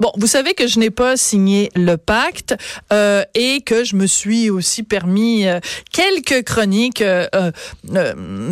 Bon, vous savez que je n'ai pas signé le pacte euh, et que je me suis aussi permis euh, quelques chroniques, euh, euh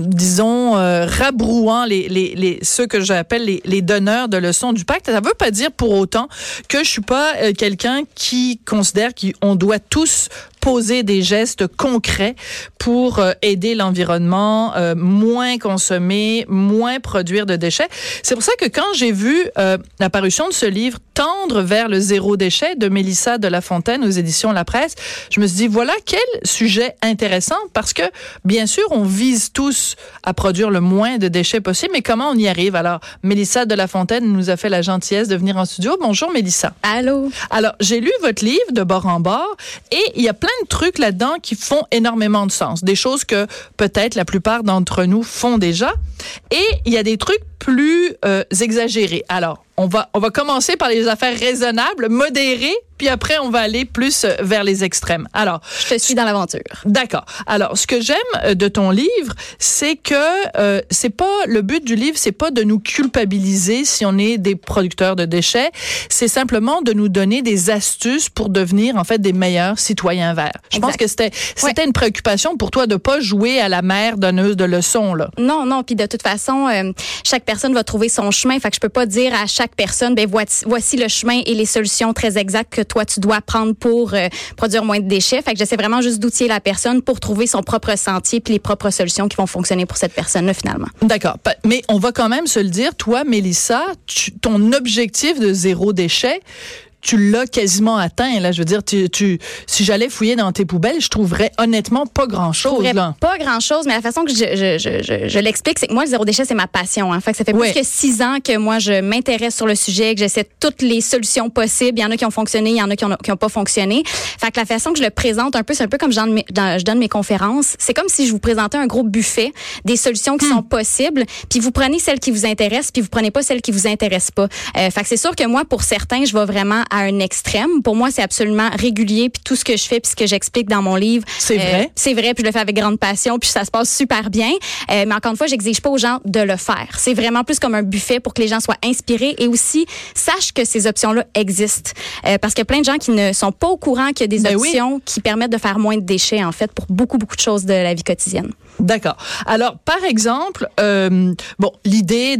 disons, rabrouant les, les, les, ceux que j'appelle les, les donneurs de leçons du pacte. Ça ne veut pas dire pour autant que je suis pas quelqu'un qui considère qu'on doit tous poser des gestes concrets pour euh, aider l'environnement, euh, moins consommer, moins produire de déchets. C'est pour ça que quand j'ai vu euh, l'apparition de ce livre Tendre vers le zéro déchet de Mélissa de La Fontaine aux éditions La Presse, je me suis dit voilà quel sujet intéressant parce que bien sûr on vise tous à produire le moins de déchets possible, mais comment on y arrive? Alors Mélissa de La Fontaine nous a fait la gentillesse de venir en studio. Bonjour Mélissa. Allô. Alors j'ai lu votre livre de bord en bord et il y a plein plein de trucs là-dedans qui font énormément de sens. Des choses que peut-être la plupart d'entre nous font déjà. Et il y a des trucs plus euh, exagérés. Alors, on va, on va commencer par les affaires raisonnables, modérées, puis après, on va aller plus euh, vers les extrêmes. Alors. Je te suis dans l'aventure. D'accord. Alors, ce que j'aime euh, de ton livre, c'est que euh, c'est pas, le but du livre, c'est pas de nous culpabiliser si on est des producteurs de déchets. C'est simplement de nous donner des astuces pour devenir, en fait, des meilleurs citoyens verts. Je pense que c'était, c'était une préoccupation pour toi de pas jouer à la mère donneuse de leçons, là. Non, non. Puis de toute façon, euh, chaque personne va trouver son chemin. Fait que je peux pas dire à chaque personne, ben voici, voici le chemin et les solutions très exactes que toi tu dois prendre pour euh, produire moins de déchets. Fait que j'essaie vraiment juste d'outiller la personne pour trouver son propre sentier puis les propres solutions qui vont fonctionner pour cette personne-là finalement. D'accord. Mais on va quand même se le dire, toi, Mélissa, ton objectif de zéro déchet, tu l'as quasiment atteint. Là, je veux dire, tu, tu si j'allais fouiller dans tes poubelles, je trouverais honnêtement pas grand chose. Là. Pas grand chose, mais la façon que je, je, je, je l'explique, c'est que moi, le zéro déchet, c'est ma passion. En fait, ça fait plus que six ans que moi, je m'intéresse sur le sujet, que j'essaie toutes les solutions possibles. Il y en a qui ont fonctionné, il y en a qui n'ont pas fonctionné. Fait que la façon que je le présente un peu, c'est un peu comme je donne, je donne mes conférences. C'est comme si je vous présentais un gros buffet des solutions qui hmm. sont possibles, puis vous prenez celles qui vous intéressent, puis vous prenez pas celles qui vous intéressent pas. Euh, fait que c'est sûr que moi, pour certains, je vais vraiment à un extrême. Pour moi, c'est absolument régulier. Puis tout ce que je fais, puis ce que j'explique dans mon livre, c'est vrai. Euh, c'est vrai. Puis je le fais avec grande passion. Puis ça se passe super bien. Euh, mais encore une fois, j'exige pas aux gens de le faire. C'est vraiment plus comme un buffet pour que les gens soient inspirés et aussi sachent que ces options-là existent. Euh, parce qu'il y a plein de gens qui ne sont pas au courant qu'il y a des ben options qui permettent de faire moins de déchets en fait pour beaucoup beaucoup de choses de la vie quotidienne. D'accord. Alors, par exemple, euh, bon, l'idée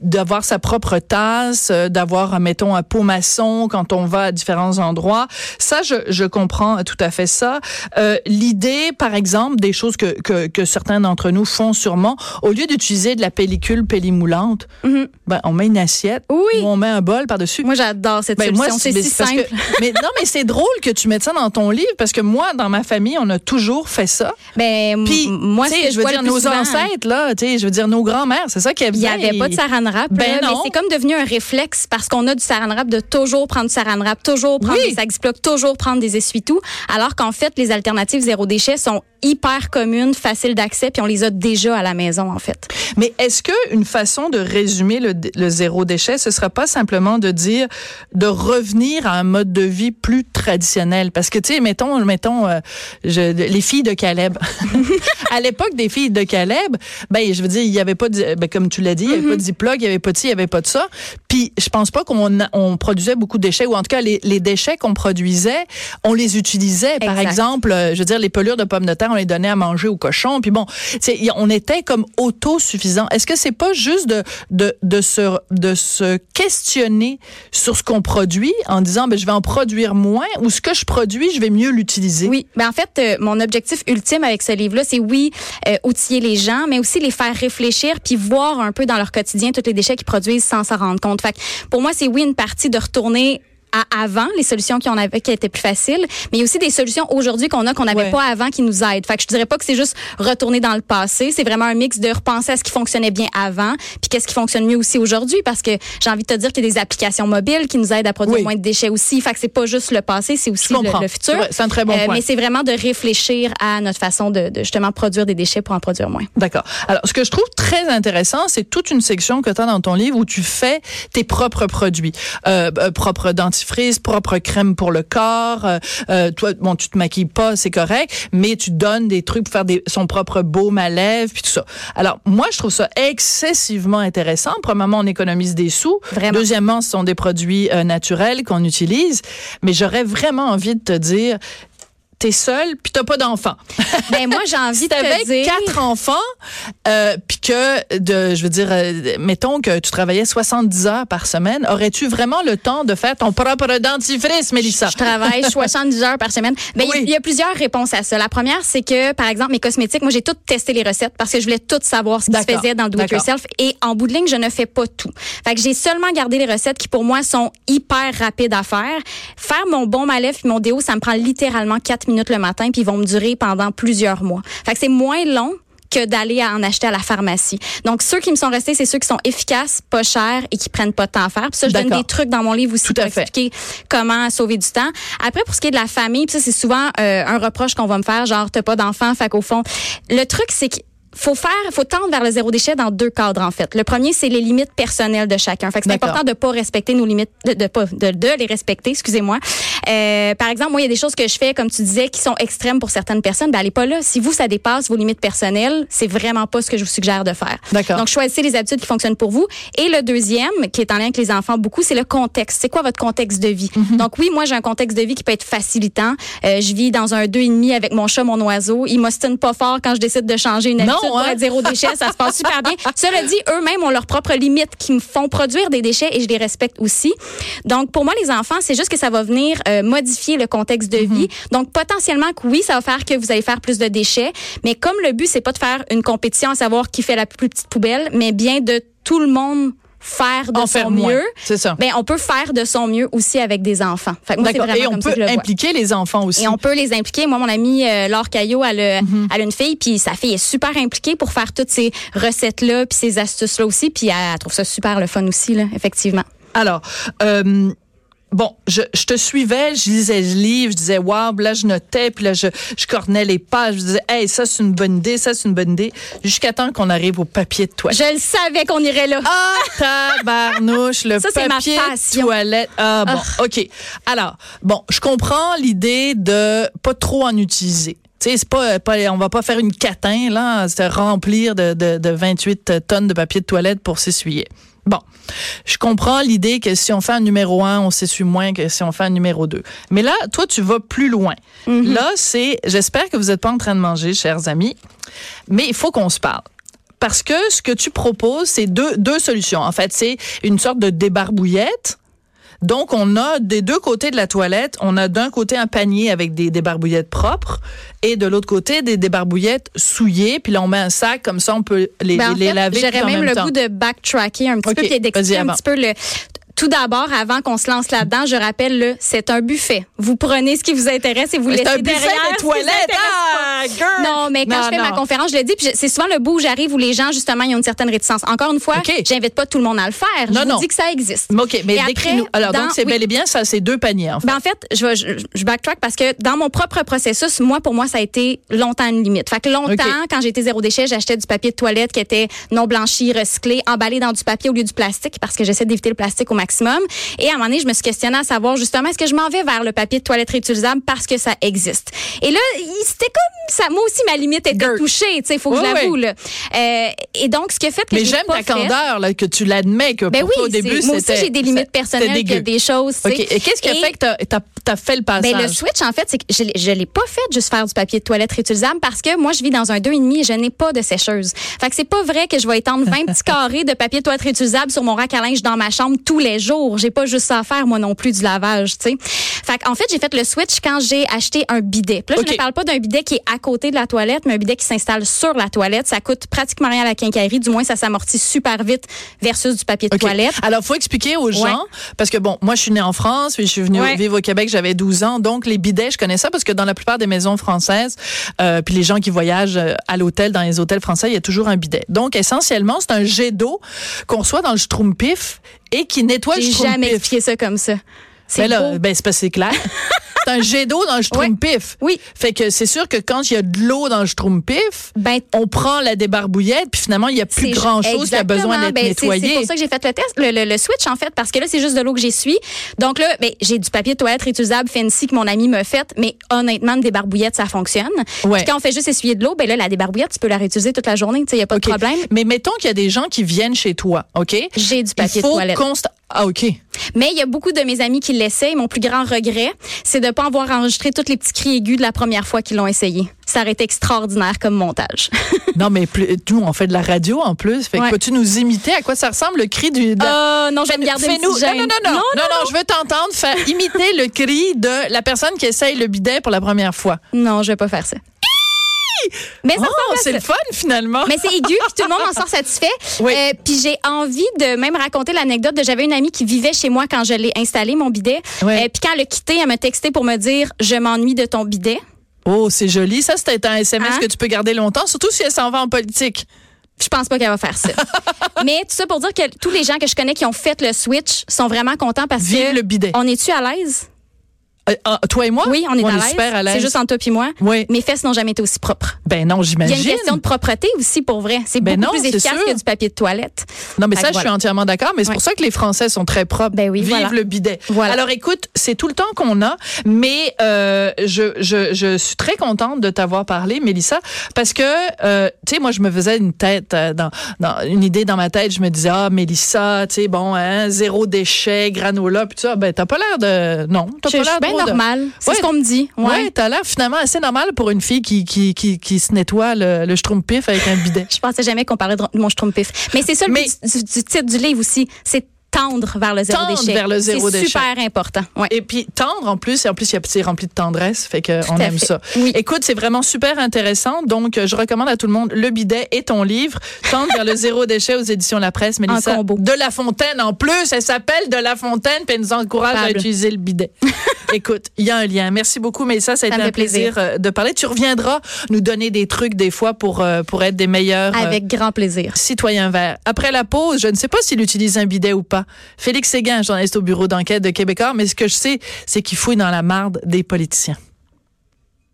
d'avoir sa propre tasse, euh, d'avoir, mettons, un pot maçon quand on va à différents endroits, ça, je, je comprends tout à fait ça. Euh, l'idée, par exemple, des choses que, que, que certains d'entre nous font sûrement, au lieu d'utiliser de la pellicule pelimoulante, mm-hmm. ben, on met une assiette, oui. ou on met un bol par-dessus. Moi, j'adore cette ben, solution. C'est si simple. mais non, mais c'est drôle que tu mettes ça dans ton livre parce que moi, dans ma famille, on a toujours fait ça. Ben, Puis, moi, je veux dire, nos ancêtres, là, tu sais, je veux dire, nos grands-mères, c'est ça y avait. Il n'y avait pas de saran wrap. Ben mais c'est comme devenu un réflexe parce qu'on a du saran wrap de toujours prendre du saran wrap, toujours prendre des sacs toujours prendre des essuie-tout. Alors qu'en fait, les alternatives zéro déchet sont hyper communes, faciles d'accès, puis on les a déjà à la maison, en fait. Mais est-ce que une façon de résumer le, le zéro déchet, ce serait pas simplement de dire de revenir à un mode de vie plus traditionnel? Parce que, tu sais, mettons, mettons euh, je, les filles de Caleb. à l'époque des filles de Caleb, ben, je veux dire, il y avait pas, de, ben, comme tu l'as dit, il y avait pas de Ziploc, il y avait pas de ci, il y avait pas de ça. Puis, je pense pas qu'on on produisait beaucoup de déchets, ou en tout cas, les, les déchets qu'on produisait, on les utilisait. Par exemple, euh, je veux dire, les pelures de pommes de terre, on les donnait à manger aux cochons. Puis bon, on était comme autosuffisant. Est-ce que c'est pas juste de, de, de, se, de se questionner sur ce qu'on produit en disant, ben, je vais en produire moins ou ce que je produis, je vais mieux l'utiliser? Oui. Ben, en fait, euh, mon objectif ultime avec ce livre-là, c'est oui, euh, outiller les gens, mais aussi les faire réfléchir puis voir un peu dans leur quotidien tous les déchets qu'ils produisent sans s'en rendre compte. Fait pour moi, c'est oui une partie de retourner à avant, les solutions qu'on avait qui étaient plus faciles, mais il y a aussi des solutions aujourd'hui qu'on a qu'on n'avait Ouais. pas avant qui nous aident. Fait que je dirais pas que c'est juste retourner dans le passé, c'est vraiment un mix de repenser à ce qui fonctionnait bien avant, puis qu'est-ce qui fonctionne mieux aussi aujourd'hui parce que j'ai envie de te dire qu'il y a des applications mobiles qui nous aident à produire Oui. moins de déchets aussi. Fait que c'est pas juste le passé, c'est aussi le, le futur. C'est un très bon point. Mais c'est vraiment de réfléchir à notre façon de, de justement produire des déchets pour en produire moins. D'accord. Alors, ce que je trouve très intéressant, c'est toute une section que tu as dans ton livre où tu fais tes propres produits. Euh, euh, propre dentifrice, propre crème pour le corps. Euh, euh, toi, bon, tu te maquilles pas, c'est correct, mais tu donnes des trucs pour faire des, son propre baume à lèvres, puis tout ça. Alors, moi, je trouve ça excessivement intéressant. Premièrement, on économise des sous. Vraiment. Deuxièmement, ce sont des produits euh, naturels qu'on utilise. Mais j'aurais vraiment envie de te dire, t'es seule, puis t'as pas d'enfant. Ben moi j'ai envie Si de te dire quatre enfants, euh, puis que, de, je veux dire, euh, mettons que tu travaillais 70 heures par semaine, aurais-tu vraiment le temps de faire ton propre dentifrice, Mélissa? Je travaille 70 heures par semaine. Ben, il y a plusieurs réponses à ça. La première, c'est que, par exemple, mes cosmétiques, moi, j'ai tout testé les recettes parce que je voulais tout savoir ce qui se faisait dans le do-it-yourself. Et en bout de ligne, je ne fais pas tout. Fait que j'ai seulement gardé les recettes qui, pour moi, sont hyper rapides à faire. Faire mon bon à lèvres puis mon déo, ça me prend littéralement 4 minutes le matin puis ils vont me durer pendant plusieurs mois. Fait que c'est moins long que d'aller en acheter à la pharmacie. Donc, ceux qui me sont restés, c'est ceux qui sont efficaces, pas chers et qui prennent pas de temps à faire. Puis ça, je donne des trucs dans mon livre aussi Tout pour expliquer comment sauver du temps. Après, pour ce qui est de la famille, puis ça, c'est souvent euh, un reproche qu'on va me faire, genre, t'as pas d'enfant, fait qu'au fond, le truc, c'est que faut faire, faut tendre vers le zéro déchet dans deux cadres en fait. Le premier, c'est les limites personnelles de chacun. Fait que c'est important de pas respecter nos limites, de, de pas, de, de les respecter. Excusez-moi. Euh, par exemple, moi, il y a des choses que je fais, comme tu disais, qui sont extrêmes pour certaines personnes. Ben, allez pas là. Si vous, ça dépasse vos limites personnelles, c'est vraiment pas ce que je vous suggère de faire. D'accord. Donc, choisissez les habitudes qui fonctionnent pour vous. Et le deuxième, qui est en lien avec les enfants beaucoup, c'est le contexte. C'est quoi votre contexte de vie? Mhm. Donc, oui, moi, j'ai un contexte de vie qui peut être facilitant. Euh, je vis dans un deux et demi avec mon chat, mon oiseau. Il m'ostine pas fort quand je décide de changer une Non, habitude pour hein? être zéro déchet. Ça se passe super bien. Cela dit, eux-mêmes ont leurs propres limites qui me font produire des déchets et je les respecte aussi. Donc, pour moi, les enfants, c'est juste que ça va venir euh, modifier le contexte de Mhm. vie. Donc, potentiellement que oui, ça va faire que vous allez faire plus de déchets. Mais comme le but, c'est pas de faire une compétition à savoir qui fait la plus petite poubelle, mais bien de tout le monde faire de En son faire mieux. C'est ça. Ben, on peut faire de son mieux aussi avec des enfants. Fait que moi, Et on comme ça peut que je le vois. impliquer les enfants aussi. Et on peut les impliquer. Moi, mon amie euh, Laure Caillot, elle, a- elle a une fille, puis sa fille est super impliquée pour faire toutes ces recettes-là, puis ces astuces-là aussi, puis elle, elle trouve ça super le fun aussi, là, effectivement. Alors, euh, bon, je, je te suivais, je lisais le livre, je disais, waouh, là, je notais, puis là, je, je cornais les pages, je disais, hey, ça, c'est une bonne idée, ça, c'est une bonne idée, jusqu'à temps qu'on arrive au papier de toilette. Je le savais qu'on irait là. Ah, tabarnouche, le Ça, papier passion. toilette. Ah, bon, OK. Alors, bon, je comprends l'idée de pas trop en utiliser. Tu sais, c'est pas, pas, on va pas faire une catin, là, se remplir de, de, de 28 tonnes de papier de toilette pour s'essuyer. Bon, je comprends l'idée que si on fait un numéro un, on s'essuie moins que si on fait un numéro 2. Mais là, toi, tu vas plus loin. Là, c'est, j'espère que vous n'êtes pas en train de manger, chers amis, mais il faut qu'on se parle. Parce que ce que tu proposes, c'est deux, deux solutions. En fait, c'est une sorte de débarbouillette. Donc, on a des deux côtés de la toilette, on a d'un côté un panier avec des débarbouillettes propres et de l'autre côté des débarbouillettes souillées. Puis là, on met un sac, comme ça, on peut les, Ben, en les fait, laver J'aurais même, même le temps. goût de backtracker un petit peu, vas-y d'expliquer un avant. petit peu le. Tout d'abord, avant qu'on se lance là-dedans, je rappelle, le, c'est un buffet. Vous prenez ce qui vous intéresse et vous laissez un buffet derrière de ce qui vous toilette. intéresse Ah, girl! Non, mais quand Non, je fais ma conférence, je le dis, puis je- c'est souvent le bout où j'arrive où les gens, justement, ils ont une certaine réticence. Encore une fois, j'invite pas tout le monde à le faire. Je Non, vous non. dis que ça existe. OK, mais Et après, décris-nous. Alors, dans- donc, c'est oui. bel et bien ça, c'est deux paniers, en fait. Ben, en fait, je, je, je backtrack parce que dans mon propre processus, moi, pour moi, ça a été longtemps une limite. Fait que longtemps, quand j'étais zéro déchet, j'achetais du papier de toilette qui était non blanchi, recyclé, emballé dans du papier au lieu du plastique parce que j'essaie d'éviter le plastique au maximum. Et à un moment donné, je me suis questionnée à savoir justement, est-ce que je m'en vais vers le papier de toilette réutilisable parce que ça existe? Et là, il- c'était comme ça. Moi aussi, ma limite était touchée, tu sais, faut que Oui, je l'avoue, oui. là. Euh, et donc, ce qui a fait que Mais j'ai j'aime ta candeur, là, que tu l'admets, que Ben pour oui, toi, au début, moi aussi, j'ai des limites personnelles, des choses, tu OK. sais. Et qu'est-ce qui a fait que t'as as, fait le passage? ben, le switch, en fait, c'est que je je l'ai pas fait juste faire du papier de toilette réutilisable parce que moi, je vis dans un 2,5 et je n'ai pas de sécheuse. Fait que c'est pas vrai que je vais étendre 20 petits carrés de papier de toilette réutilisable sur mon rack à linge dans ma chambre tous les jours. J'ai pas juste ça à faire, moi non plus, du lavage, tu sais. Fait en fait, j'ai fait le switch quand j'ai acheté un bidet. Puis là, je ne parle pas d'un bidet qui est à côté de la toilette, mais un bidet qui s'installe sur la toilette. Ça coûte pratiquement rien à la quincaillerie. Du moins, ça s'amortit super vite versus du papier de toilette. Alors, faut expliquer aux gens, parce que bon, moi, je suis née en France, puis je suis venue vivre au Québec, j'avais 12 ans. Donc, les bidets, je connais ça parce que dans la plupart des maisons françaises, euh, puis les gens qui voyagent euh, à l'hôtel, dans les hôtels français, il y a toujours un bidet. Donc, essentiellement, c'est un jet d'eau qu'on reçoit dans le schtroumpif et qui nettoie le J'ai jamais expliqué ça comme ça. C'est ben, ben c'est pas c'est clair. c'est un jet d'eau dans le schtroumpif. Oui. Fait que c'est sûr que quand il y a de l'eau dans le schtroumpif, ben, on prend la débarbouillette puis finalement il y a plus grand chose qui a besoin d'être ben, nettoyé. C'est pour ça que j'ai fait le test, le, switch en fait, parce que là c'est juste de l'eau que j'essuie. Donc là, ben, j'ai du papier de toilette réutilisable fancy que mon ami me fait, mais honnêtement une débarbouillette ça fonctionne. Ouais. Puis quand on fait juste essuyer de l'eau, ben là la débarbouillette tu peux la réutiliser toute la journée, tu sais, y a pas de problème. Mais mettons qu'il y a des gens qui viennent chez toi, ok? J'ai du papier de toilette. Ah, OK. Mais il y a beaucoup de mes amis qui l'essaient. Mon plus grand regret, c'est de ne pas avoir enregistré tous les petits cris aigus de la première fois qu'ils l'ont essayé. Ça aurait été extraordinaire comme montage. non, mais nous, on fait de la radio en plus. Fait que peux-tu nous imiter? À quoi ça ressemble le cri du. Euh, non, je vais me garder nous, non, non, non, non, non, je veux t'entendre faire imiter le cri de la personne qui essaye le bidet pour la première fois. Non, je vais pas faire ça. Mais oh, c'est le fun finalement. Mais c'est aigu, puis tout le monde en sort satisfait. Oui. Euh, puis j'ai envie de même raconter l'anecdote de j'avais une amie qui vivait chez moi quand je l'ai installé mon bidet. Oui. Euh, puis quand elle a quitté, elle m'a texté pour me dire je m'ennuie de ton bidet. Oh, c'est joli. Ça, c'était un SMS hein? que tu peux garder longtemps, surtout si elle s'en va en politique. Je pense pas qu'elle va faire ça. Mais tout ça pour dire que tous les gens que je connais qui ont fait le switch sont vraiment contents parce Vive le bidet. On est-tu à l'aise? Euh, ah, toi et moi? Oui, on est, à l'aise. C'est juste entre toi et moi. Oui. Mes fesses n'ont jamais été aussi propres. Ben non, j'imagine. Il y a une question de propreté aussi, pour vrai. C'est ben beaucoup plus efficace que du papier de toilette. Non, mais ça, je suis entièrement d'accord. Mais c'est pour ça que les Français sont très propres. Ben oui, Vive le bidet. Voilà. Alors, écoute, c'est tout le temps qu'on a, mais euh, je, je, je suis très contente de t'avoir parlé, Mélissa, parce que, euh, tu sais, moi, je me faisais une tête, dans, dans, une idée dans ma tête. Je me disais, ah, Mélissa, tu sais, bon, hein, zéro déchet, granola, puis tout ça. Ben, t'as pas l'air de... Non, t'as pas l'air de... normal ce qu'on me dit. Ouais, ouais t'as l'air finalement assez normal pour une fille qui, qui, qui, qui se nettoie le, le schtroumpif avec un bidet. Je pensais jamais qu'on parlait de mon schtroumpif. Mais c'est ça le du, du, titre du livre aussi. C'est tendre vers le zéro tendre vers le zéro déchet. C'est super important. Ouais. Et puis tendre en plus, et en plus c'est rempli de tendresse, fait que on aime ça. Oui. Écoute, c'est vraiment super intéressant. Donc je recommande à tout le monde le bidet et ton livre, tendre vers le zéro déchet aux éditions La Presse. Mélissa de La Fontaine en plus, elle s'appelle De La Fontaine, puis elle nous encourage à utiliser le bidet. Écoute, il y a un lien. Merci beaucoup, Mélissa, ça a été un plaisir. Euh, de parler. Tu reviendras nous donner des trucs des fois pour euh, pour être des meilleurs. Euh, Avec grand plaisir. Citoyens verts. Après la pause, je ne sais pas s'il utilise un bidet ou Félix Séguin, journaliste au bureau d'enquête de Québécois, mais ce que je sais, c'est qu'il fouille dans la marde des politiciens.